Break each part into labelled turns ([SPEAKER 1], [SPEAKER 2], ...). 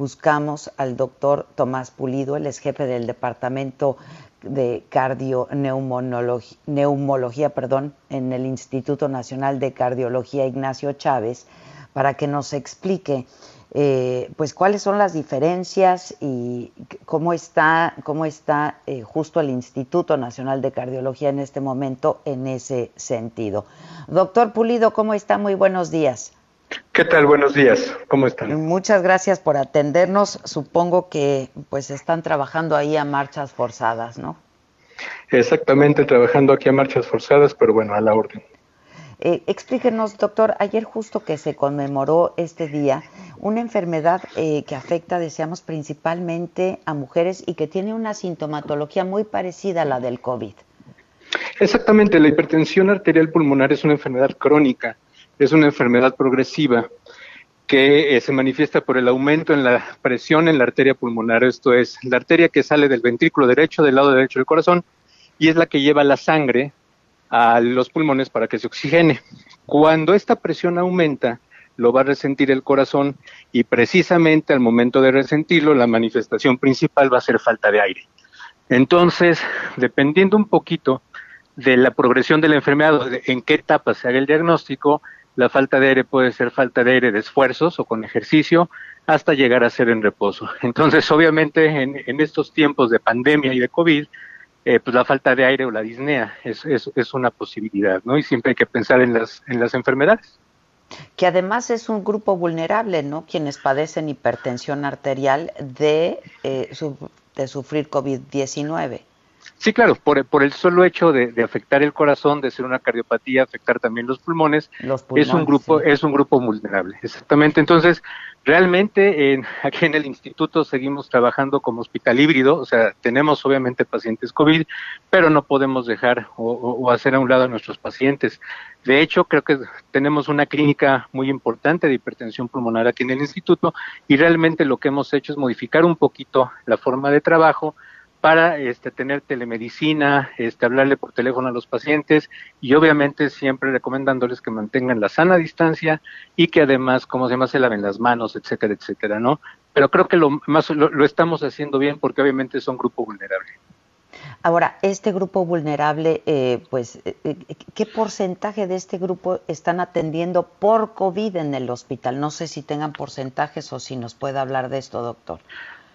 [SPEAKER 1] buscamos al doctor Tomás Pulido, él es jefe del Departamento de Cardioneumología Neumología, perdón, en el Instituto Nacional de Cardiología Ignacio Chávez, para que nos explique eh, pues cuáles son las diferencias y cómo está, cómo está eh, justo el Instituto Nacional de Cardiología en este momento en ese sentido. Doctor Pulido, ¿cómo está? Muy buenos días.
[SPEAKER 2] ¿Qué tal? Buenos días. ¿Cómo están?
[SPEAKER 1] Muchas gracias por atendernos. Supongo que pues están trabajando ahí a marchas forzadas, ¿no?
[SPEAKER 2] Exactamente, trabajando aquí a marchas forzadas, pero bueno, a la orden.
[SPEAKER 1] Eh, explíquenos, doctor, ayer justo que se conmemoró este día, una enfermedad eh, que afecta, deseamos, principalmente a mujeres y que tiene una sintomatología muy parecida a la del COVID.
[SPEAKER 2] Exactamente, la hipertensión arterial pulmonar es una enfermedad crónica, es una enfermedad progresiva que eh, se manifiesta por el aumento en la presión en la arteria pulmonar, esto es la arteria que sale del ventrículo derecho, del lado derecho del corazón, y es la que lleva la sangre a los pulmones para que se oxigene. Cuando esta presión aumenta, lo va a resentir el corazón y precisamente al momento de resentirlo, la manifestación principal va a ser falta de aire. Entonces, dependiendo un poquito de la progresión de la enfermedad, en qué etapa se haga el diagnóstico, la falta de aire puede ser falta de aire de esfuerzos o con ejercicio, hasta llegar a ser en reposo. Entonces, obviamente, en, en estos tiempos de pandemia y de COVID, eh, pues la falta de aire o la disnea es, es, es, una posibilidad, ¿no? Y siempre hay que pensar en las, en las enfermedades.
[SPEAKER 1] Que además es un grupo vulnerable, ¿no? Quienes padecen hipertensión arterial de, eh, de sufrir COVID-19.
[SPEAKER 2] Sí, claro, por, por el solo hecho de, de, afectar el corazón, de ser una cardiopatía, afectar también los pulmones,
[SPEAKER 1] los pulmones
[SPEAKER 2] es un grupo,
[SPEAKER 1] sí.
[SPEAKER 2] es un grupo vulnerable, exactamente. Entonces, realmente en, aquí en el instituto seguimos trabajando como hospital híbrido, o sea, tenemos obviamente pacientes COVID, pero no podemos dejar o, o hacer a un lado a nuestros pacientes. De hecho, creo que tenemos una clínica muy importante de hipertensión pulmonar aquí en el instituto y realmente lo que hemos hecho es modificar un poquito la forma de trabajo para este, tener telemedicina, este, hablarle por teléfono a los pacientes y obviamente siempre recomendándoles que mantengan la sana distancia y que además, como se llama, se laven las manos, etcétera, etcétera, ¿no? Pero creo que lo más lo, estamos haciendo bien porque obviamente son grupo vulnerable.
[SPEAKER 1] Ahora, este grupo vulnerable, eh, pues, eh, ¿qué porcentaje de este grupo están atendiendo por COVID en el hospital? No sé si tengan porcentajes o si nos puede hablar de esto, doctor.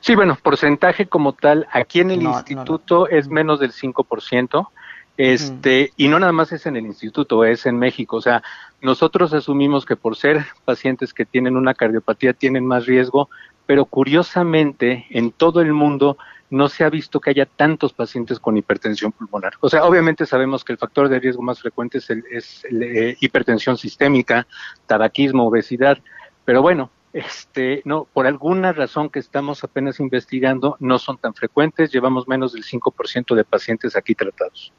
[SPEAKER 2] Sí, bueno, porcentaje como tal, aquí en el no, instituto no, no. es menos del 5%, este, mm. y no nada más es en el instituto, es en México. O sea, nosotros asumimos que por ser pacientes que tienen una cardiopatía tienen más riesgo, pero curiosamente en todo el mundo no se ha visto que haya tantos pacientes con hipertensión pulmonar. O sea, obviamente sabemos que el factor de riesgo más frecuente es, el, es el, eh, hipertensión sistémica, tabaquismo, obesidad, pero bueno, este, no, por alguna razón que estamos apenas investigando, no son tan frecuentes, llevamos menos del 5% de pacientes aquí tratados.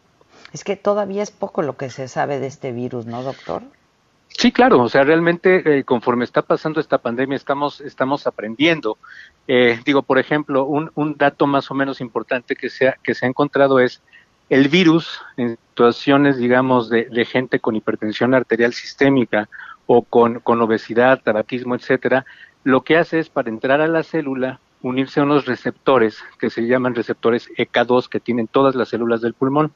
[SPEAKER 1] Es que todavía es poco lo que se sabe de este virus, ¿no, doctor?
[SPEAKER 2] Sí, claro, o sea, realmente eh, conforme está pasando esta pandemia estamos, estamos aprendiendo. Eh, digo, por ejemplo, un, un dato más o menos importante que se ha, que se ha encontrado es el virus en situaciones, digamos, de, de gente con hipertensión arterial sistémica o con, con obesidad, tabaquismo, etcétera, lo que hace es para entrar a la célula unirse a unos receptores que se llaman receptores EK2 que tienen todas las células del pulmón.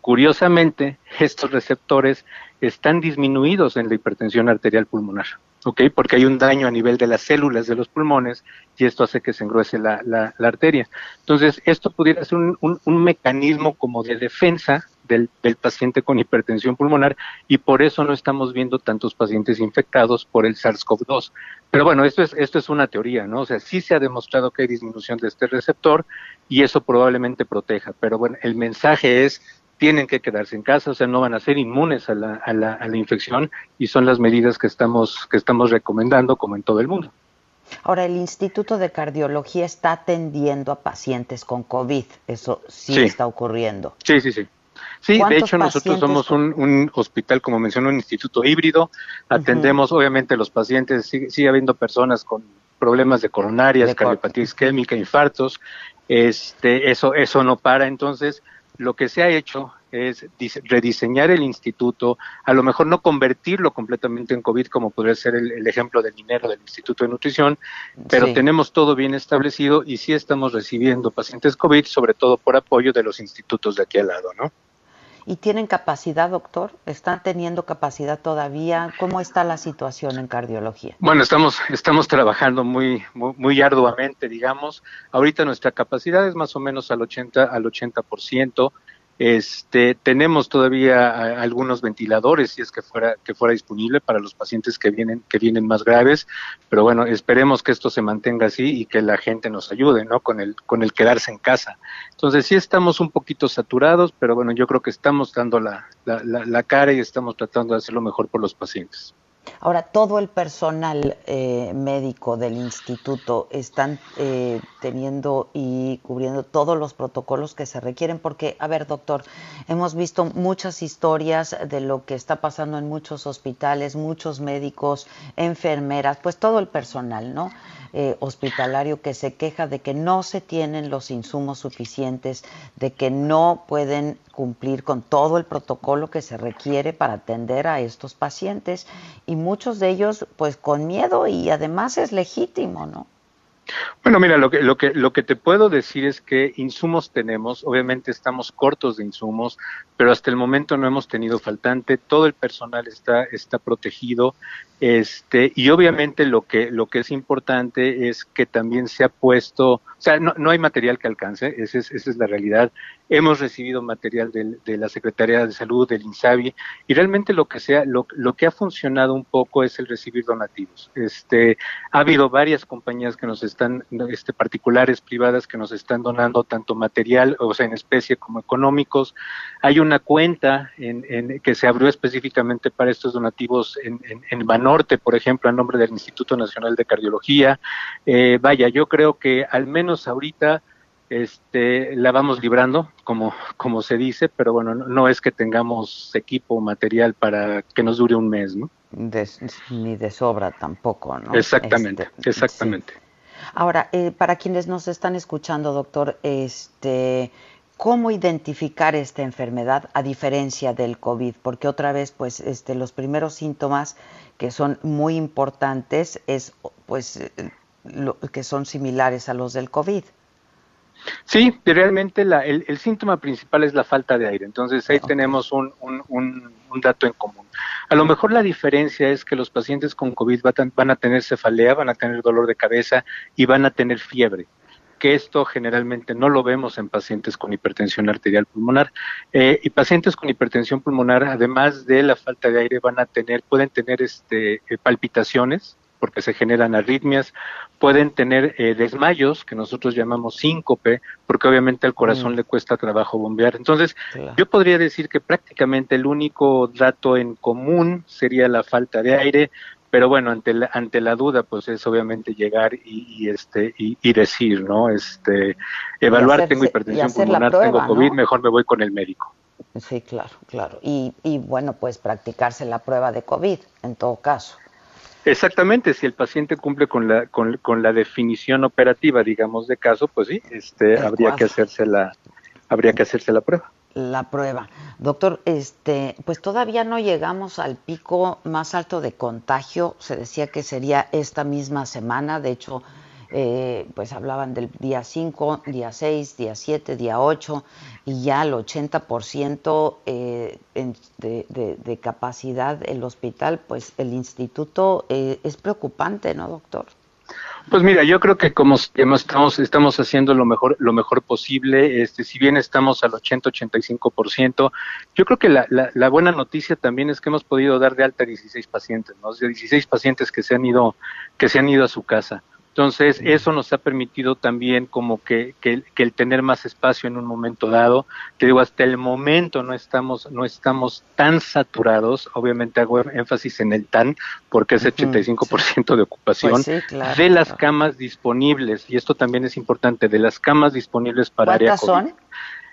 [SPEAKER 2] Curiosamente, estos receptores están disminuidos en la hipertensión arterial pulmonar, ¿ok? Porque hay un daño a nivel de las células de los pulmones y esto hace que se engruese la, la, la arteria. Entonces, esto pudiera ser un, un, un mecanismo como de defensa del, del, paciente con hipertensión pulmonar y por eso no estamos viendo tantos pacientes infectados por el SARS-CoV-2. Pero bueno, esto es, esto es una teoría, ¿no? O sea, sí se ha demostrado que hay disminución de este receptor y eso probablemente proteja. Pero bueno, el mensaje es tienen que quedarse en casa, o sea, no van a ser inmunes a la, a la, a la infección y son las medidas que estamos, que estamos recomendando como en todo el mundo.
[SPEAKER 1] Ahora, el Instituto de Cardiología está atendiendo a pacientes con COVID, eso sí,
[SPEAKER 2] sí.
[SPEAKER 1] está ocurriendo.
[SPEAKER 2] Sí, sí, sí. Sí, de hecho nosotros somos un, un, hospital, como mencionó, un instituto híbrido. Atendemos, uh -huh. obviamente, los pacientes, sigue, sigue, habiendo personas con problemas de coronarias, de cardiopatía isquémica, infartos. Este, eso, eso no para. Entonces, lo que se ha hecho es rediseñar el instituto, a lo mejor no convertirlo completamente en COVID, como podría ser el, ejemplo del dinero del Instituto de Nutrición, pero tenemos todo bien establecido y sí estamos recibiendo pacientes COVID, sobre todo por apoyo de los institutos de aquí al lado, ¿no?
[SPEAKER 1] ¿Y tienen capacidad, doctor? ¿Están teniendo capacidad todavía? ¿Cómo está la situación en cardiología?
[SPEAKER 2] Bueno, estamos, estamos trabajando muy, muy, arduamente, digamos. Ahorita nuestra capacidad es más o menos al 80, al 80%. Este, tenemos todavía algunos ventiladores si es que fuera que fuera disponible para los pacientes que vienen que vienen más graves, pero bueno, esperemos que esto se mantenga así y que la gente nos ayude, ¿no? Con el con el quedarse en casa. Entonces sí estamos un poquito saturados, pero bueno, yo creo que estamos dando la, la, la cara y estamos tratando de hacer lo mejor por los pacientes.
[SPEAKER 1] Ahora, todo el personal eh, médico del instituto están eh, teniendo y cubriendo todos los protocolos que se requieren, porque, a ver, doctor, hemos visto muchas historias de lo que está pasando en muchos hospitales, muchos médicos, enfermeras, pues todo el personal, ¿no? Eh, hospitalario que se queja de que no se tienen los insumos suficientes, de que no pueden cumplir con todo el protocolo que se requiere para atender a estos pacientes y muchos de ellos pues con miedo y además es legítimo, ¿no?
[SPEAKER 2] Bueno, mira, lo que, lo que, lo que te puedo decir es que insumos tenemos, obviamente estamos cortos de insumos, pero hasta el momento no hemos tenido faltante, todo el personal está, está protegido, este, y obviamente lo que, lo que es importante es que también se ha puesto, o sea, no, no hay material que alcance, esa es, esa es la realidad. Hemos recibido material de la Secretaría de Salud, del INSABI, y realmente lo que sea, lo, lo que ha funcionado un poco es el recibir donativos. Este, ha habido varias compañías que nos están, este, particulares, privadas, que nos están donando tanto material, o sea, en especie como económicos. Hay una cuenta en, en, que se abrió específicamente para estos donativos en, en, en Banorte, por ejemplo, a nombre del Instituto Nacional de Cardiología. Eh, vaya, yo creo que al menos ahorita este, la vamos librando, como, como se dice, pero bueno, no, es que tengamos equipo material para que nos dure un mes, ¿no?
[SPEAKER 1] ni de sobra tampoco, ¿no?
[SPEAKER 2] Exactamente, este, exactamente.
[SPEAKER 1] Ahora, eh, para quienes nos están escuchando, doctor, este, ¿cómo identificar esta enfermedad a diferencia del COVID? Porque otra vez, pues, este, los primeros síntomas que son muy importantes es, pues, eh, que son similares a los del COVID.
[SPEAKER 2] Sí, realmente el, síntoma principal es la falta de aire. Entonces ahí tenemos un, dato en común. A lo mejor la diferencia es que los pacientes con COVID van a tener cefalea, van a tener dolor de cabeza y van a tener fiebre que esto generalmente no lo vemos en pacientes con hipertensión arterial pulmonar. Eh, y pacientes con hipertensión pulmonar, además de la falta de aire, van a tener, pueden tener este, eh, palpitaciones, porque se generan arritmias, pueden tener eh, desmayos, que nosotros llamamos síncope, porque obviamente al corazón mm. le cuesta trabajo bombear. Entonces, yo podría decir que prácticamente el único dato en común sería la falta de aire, pero bueno, ante la, ante la duda, pues es obviamente llegar y, este y, decir, ¿no? Este, evaluar, tengo hipertensión pulmonar, tengo COVID, mejor me voy con el médico.
[SPEAKER 1] Sí, claro, claro. Y, y bueno, pues practicarse la prueba de COVID, en todo caso.
[SPEAKER 2] Exactamente, si el paciente cumple con la, con, con la definición operativa, digamos, de caso, pues sí, este, habría que hacerse la, habría que hacerse la prueba.
[SPEAKER 1] La prueba. Doctor, este, pues todavía no llegamos al pico más alto de contagio. Se decía que sería esta misma semana. De hecho, eh, pues hablaban del día 5, día 6, día 7, día 8 y ya el 80% eh, de, capacidad el hospital, pues el instituto eh, es preocupante, ¿no, doctor?
[SPEAKER 2] Pues mira, yo creo que como estamos estamos haciendo lo mejor lo mejor posible, este si bien estamos al 80-85%, yo creo que la, la, la, buena noticia también es que hemos podido dar de alta 16 pacientes, ¿no? 16 pacientes que se han ido que se han ido a su casa. Entonces, eso nos ha permitido también como que, que, el tener más espacio en un momento dado. Te digo, hasta el momento no estamos, no estamos tan saturados. Obviamente hago énfasis en el TAN, porque es el 85% de ocupación pues de las camas disponibles. Y esto también es importante, de las camas disponibles para área
[SPEAKER 1] son?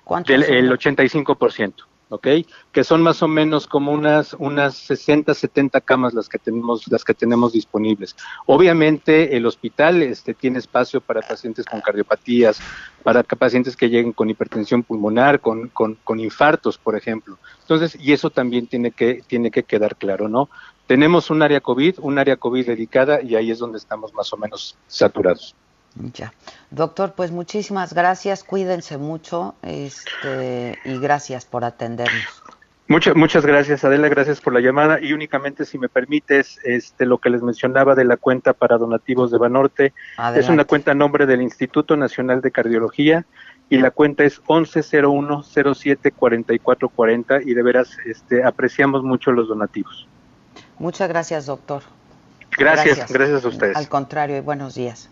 [SPEAKER 2] ¿Cuántas son? El 85%. ¿Ok? Que son más o menos como unas, unas 60, 70 camas las que tenemos, las que tenemos disponibles. Obviamente el hospital este, tiene espacio para pacientes con cardiopatías, para pacientes que lleguen con hipertensión pulmonar, con, con, con infartos, por ejemplo. Entonces, y eso también tiene que, tiene que quedar claro, ¿no? Tenemos un área COVID, un área COVID dedicada y ahí es donde estamos más o menos saturados.
[SPEAKER 1] Ya. Doctor, pues muchísimas gracias, cuídense mucho este, y gracias por atendernos.
[SPEAKER 2] Muchas, muchas gracias, Adela, gracias por la llamada y únicamente si me permites, este, lo que les mencionaba de la cuenta para donativos de Banorte, es una cuenta a nombre del Instituto Nacional de Cardiología y la cuenta es 1101074440 y de veras este, apreciamos mucho los donativos.
[SPEAKER 1] Muchas gracias, doctor.
[SPEAKER 2] Gracias, gracias, gracias a ustedes.
[SPEAKER 1] Al contrario, y buenos días.